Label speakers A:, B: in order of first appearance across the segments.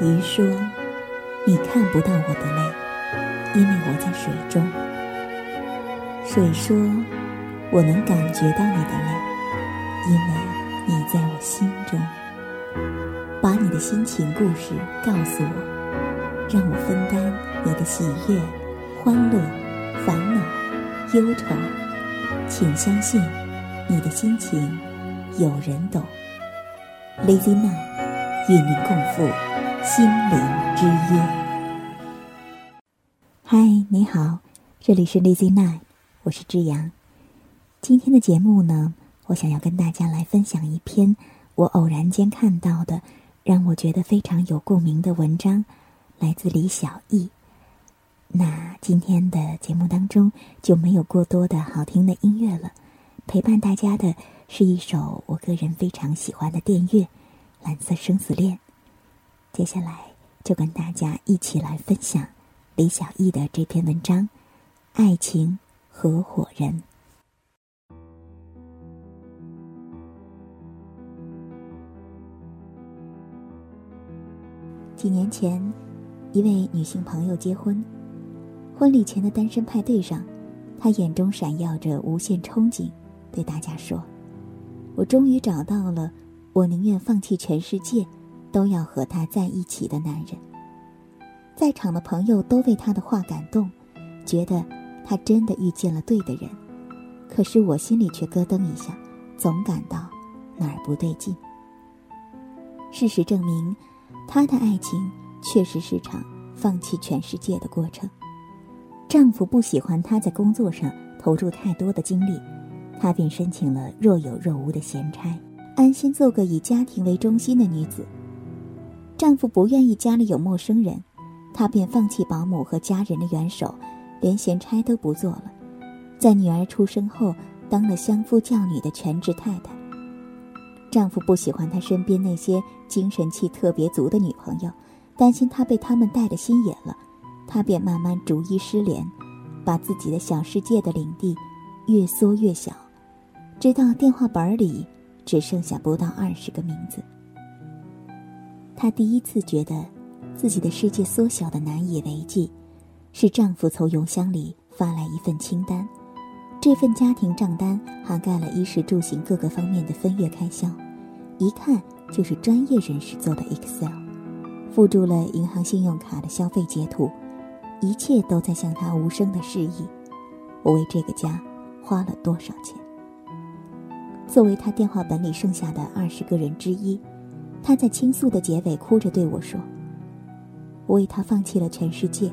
A: 鱼说：“你看不到我的泪，因为我在水中。”水说：“我能感觉到你的泪，因为你在我心中。”把你的心情故事告诉我，让我分担你的喜悦、欢乐、烦恼、忧愁。请相信，你的心情有人懂。Lazy Man 与您共赴。心灵之约。嗨，你好，这里是 Lazy Night，我是志阳。今天的节目呢，我想要跟大家来分享一篇我偶然间看到的，让我觉得非常有共鸣的文章，来自李小艺。那今天的节目当中就没有过多的好听的音乐了，陪伴大家的是一首我个人非常喜欢的电乐《蓝色生死恋》。接下来就跟大家一起来分享李小艺的这篇文章《爱情合伙人》。几年前，一位女性朋友结婚，婚礼前的单身派对上，她眼中闪耀着无限憧憬，对大家说：“我终于找到了，我宁愿放弃全世界。”都要和他在一起的男人，在场的朋友都为他的话感动，觉得他真的遇见了对的人。可是我心里却咯噔一下，总感到哪儿不对劲。事实证明，他的爱情确实是场放弃全世界的过程。丈夫不喜欢她在工作上投入太多的精力，她便申请了若有若无的闲差，安心做个以家庭为中心的女子。丈夫不愿意家里有陌生人，她便放弃保姆和家人的援手，连闲差都不做了。在女儿出生后，当了相夫教女的全职太太。丈夫不喜欢她身边那些精神气特别足的女朋友，担心她被他们带的心野了，他便慢慢逐一失联，把自己的小世界的领地越缩越小，直到电话本里只剩下不到二十个名字。她第一次觉得，自己的世界缩小的难以为继，是丈夫从邮箱里发来一份清单，这份家庭账单涵盖了衣食住行各个方面的分月开销，一看就是专业人士做的 Excel，附注了银行信用卡的消费截图，一切都在向她无声的示意，我为这个家花了多少钱。作为他电话本里剩下的二十个人之一。他在倾诉的结尾哭着对我说：“我为他放弃了全世界，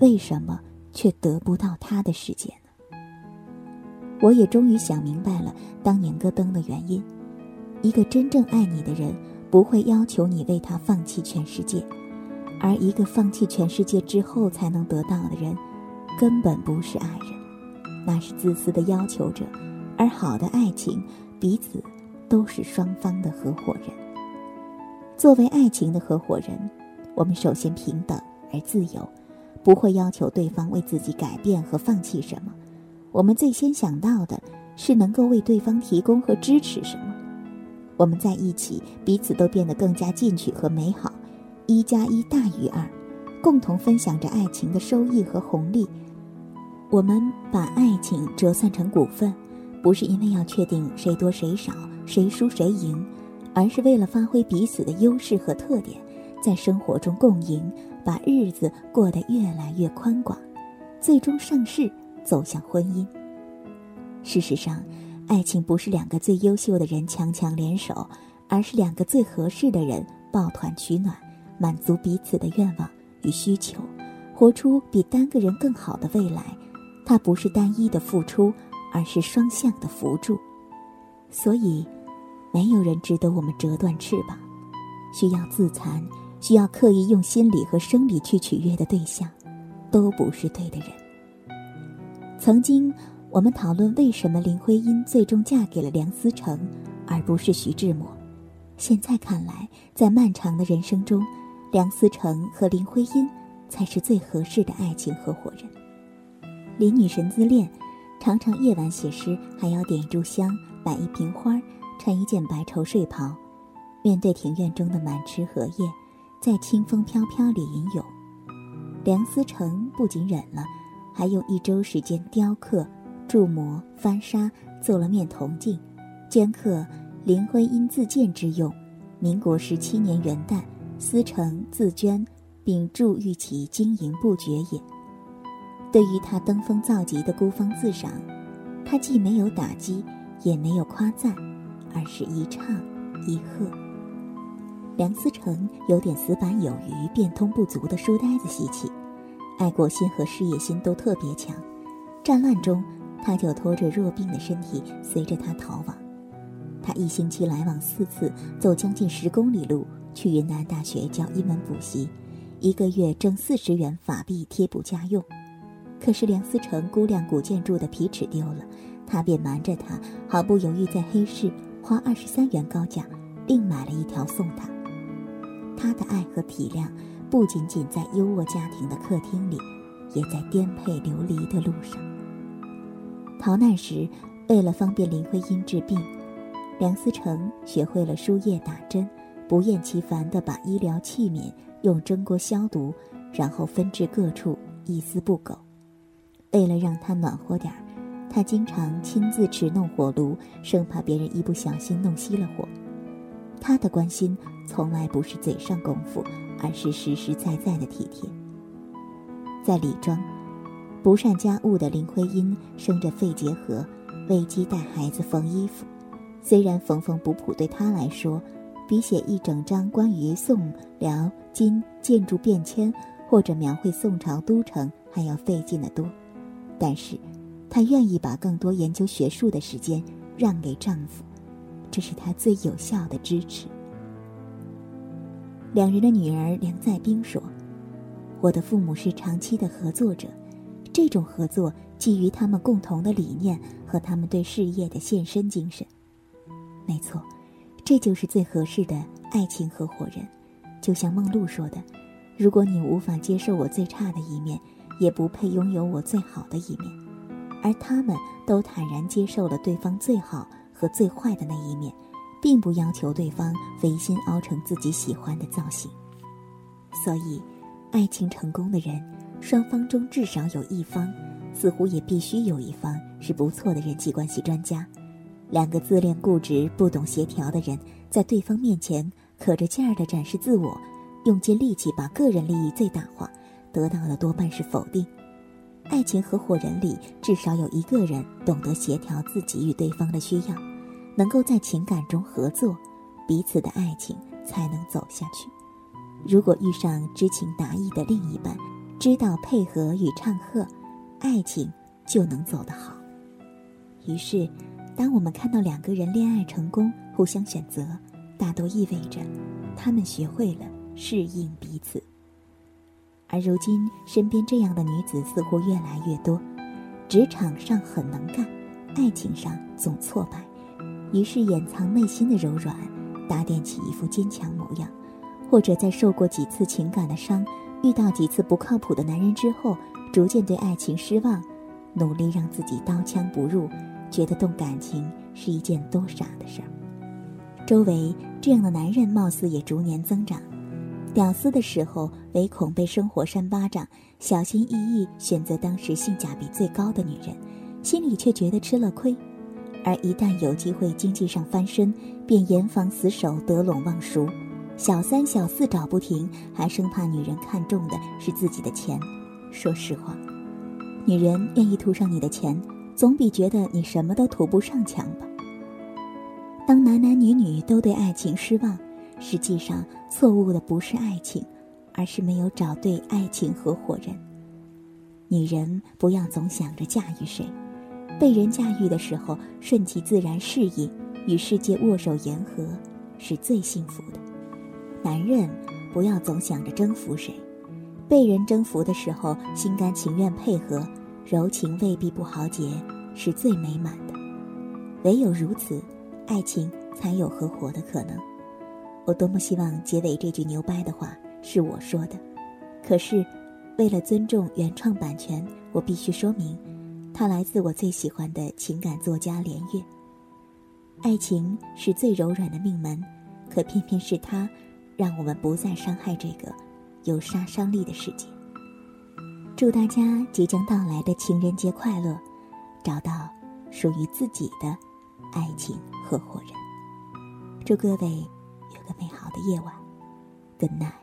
A: 为什么却得不到他的世界呢？”我也终于想明白了当年戈登的原因：一个真正爱你的人不会要求你为他放弃全世界，而一个放弃全世界之后才能得到的人，根本不是爱人，那是自私的要求者。而好的爱情，彼此都是双方的合伙人。作为爱情的合伙人，我们首先平等而自由，不会要求对方为自己改变和放弃什么。我们最先想到的是能够为对方提供和支持什么。我们在一起，彼此都变得更加进取和美好。一加一大于二，共同分享着爱情的收益和红利。我们把爱情折算成股份，不是因为要确定谁多谁少，谁输谁赢。而是为了发挥彼此的优势和特点，在生活中共赢，把日子过得越来越宽广，最终上市走向婚姻。事实上，爱情不是两个最优秀的人强强联手，而是两个最合适的人抱团取暖，满足彼此的愿望与需求，活出比单个人更好的未来。它不是单一的付出，而是双向的扶助。所以。没有人值得我们折断翅膀。需要自残、需要刻意用心理和生理去取悦的对象，都不是对的人。曾经，我们讨论为什么林徽因最终嫁给了梁思成，而不是徐志摩。现在看来，在漫长的人生中，梁思成和林徽因才是最合适的爱情合伙人。林女神自恋，常常夜晚写诗还要点一炷香、摆一瓶花儿、穿一件白绸睡袍。面对庭院中的满池荷叶，在清风飘飘里吟咏。梁思成不仅忍了，还用一周时间雕刻、铸模、翻砂，做了面铜镜，镌刻林徽因自荐之用。民国十七年元旦，思成自捐，并祝玉其经营不绝也。对于他登峰造极的孤芳自赏，他既没有打击，也没有夸赞，而是一唱一和。梁思成有点死板有余、变通不足的书呆子习气，爱国心和事业心都特别强。战乱中，他就拖着弱病的身体随着他逃亡。他一星期来往四次，走将近十公里路去云南大学教英文补习，一个月挣四十元法币贴补家用。可是梁思成估量古建筑的皮尺丢了，他便瞒着他，毫不犹豫在黑市花二十三元高价另买了一条送他。他的爱和体谅，不仅仅在优渥家庭的客厅里，也在颠沛流离的路上。逃难时，为了方便林徽因治病，梁思成学会了输液打针，不厌其烦地把医疗器皿用蒸锅消毒，然后分至各处，一丝不苟。为了让他暖和点儿，他经常亲自持弄火炉，生怕别人一不小心弄熄了火。他的关心从来不是嘴上功夫，而是实实在在的体贴。在李庄，不善家务的林徽因生着肺结核，危机带孩子缝衣服。虽然缝缝补补对她来说，比写一整章关于宋、辽、金建筑变迁或者描绘宋朝都城还要费劲得多，但是，她愿意把更多研究学术的时间让给丈夫。这是她最有效的支持。两人的女儿梁在冰说：“我的父母是长期的合作者，这种合作基于他们共同的理念和他们对事业的献身精神。没错，这就是最合适的爱情合伙人。就像梦露说的：‘如果你无法接受我最差的一面，也不配拥有我最好的一面。’而他们都坦然接受了对方最好。”和最坏的那一面，并不要求对方违心凹成自己喜欢的造型。所以，爱情成功的人，双方中至少有一方，似乎也必须有一方是不错的人际关系专家。两个自恋固执、不懂协调的人，在对方面前可着劲儿地展示自我，用尽力气把个人利益最大化，得到的多半是否定。爱情合伙人里，至少有一个人懂得协调自己与对方的需要。能够在情感中合作，彼此的爱情才能走下去。如果遇上知情达意的另一半，知道配合与唱和，爱情就能走得好。于是，当我们看到两个人恋爱成功、互相选择，大都意味着他们学会了适应彼此。而如今，身边这样的女子似乎越来越多，职场上很能干，爱情上总挫败。于是掩藏内心的柔软，打点起一副坚强模样，或者在受过几次情感的伤，遇到几次不靠谱的男人之后，逐渐对爱情失望，努力让自己刀枪不入，觉得动感情是一件多傻的事儿。周围这样的男人貌似也逐年增长，屌丝的时候唯恐被生活扇巴掌，小心翼翼选择当时性价比最高的女人，心里却觉得吃了亏。而一旦有机会经济上翻身，便严防死守，得陇望蜀，小三小四找不停，还生怕女人看中的是自己的钱。说实话，女人愿意图上你的钱，总比觉得你什么都图不上强吧。当男男女女都对爱情失望，实际上错误的不是爱情，而是没有找对爱情合伙人。女人不要总想着驾驭谁。被人驾驭的时候，顺其自然适应，与世界握手言和，是最幸福的。男人不要总想着征服谁，被人征服的时候心甘情愿配合，柔情未必不豪杰，是最美满的。唯有如此，爱情才有合伙的可能。我多么希望结尾这句牛掰的话是我说的，可是，为了尊重原创版权，我必须说明，它来自我最喜欢的情感作家连岳。爱情是最柔软的命门，可偏偏是它，让我们不再伤害这个有杀伤力的世界。祝大家即将到来的情人节快乐，找到属于自己的爱情合伙人。祝各位个美好的夜晚，Good night。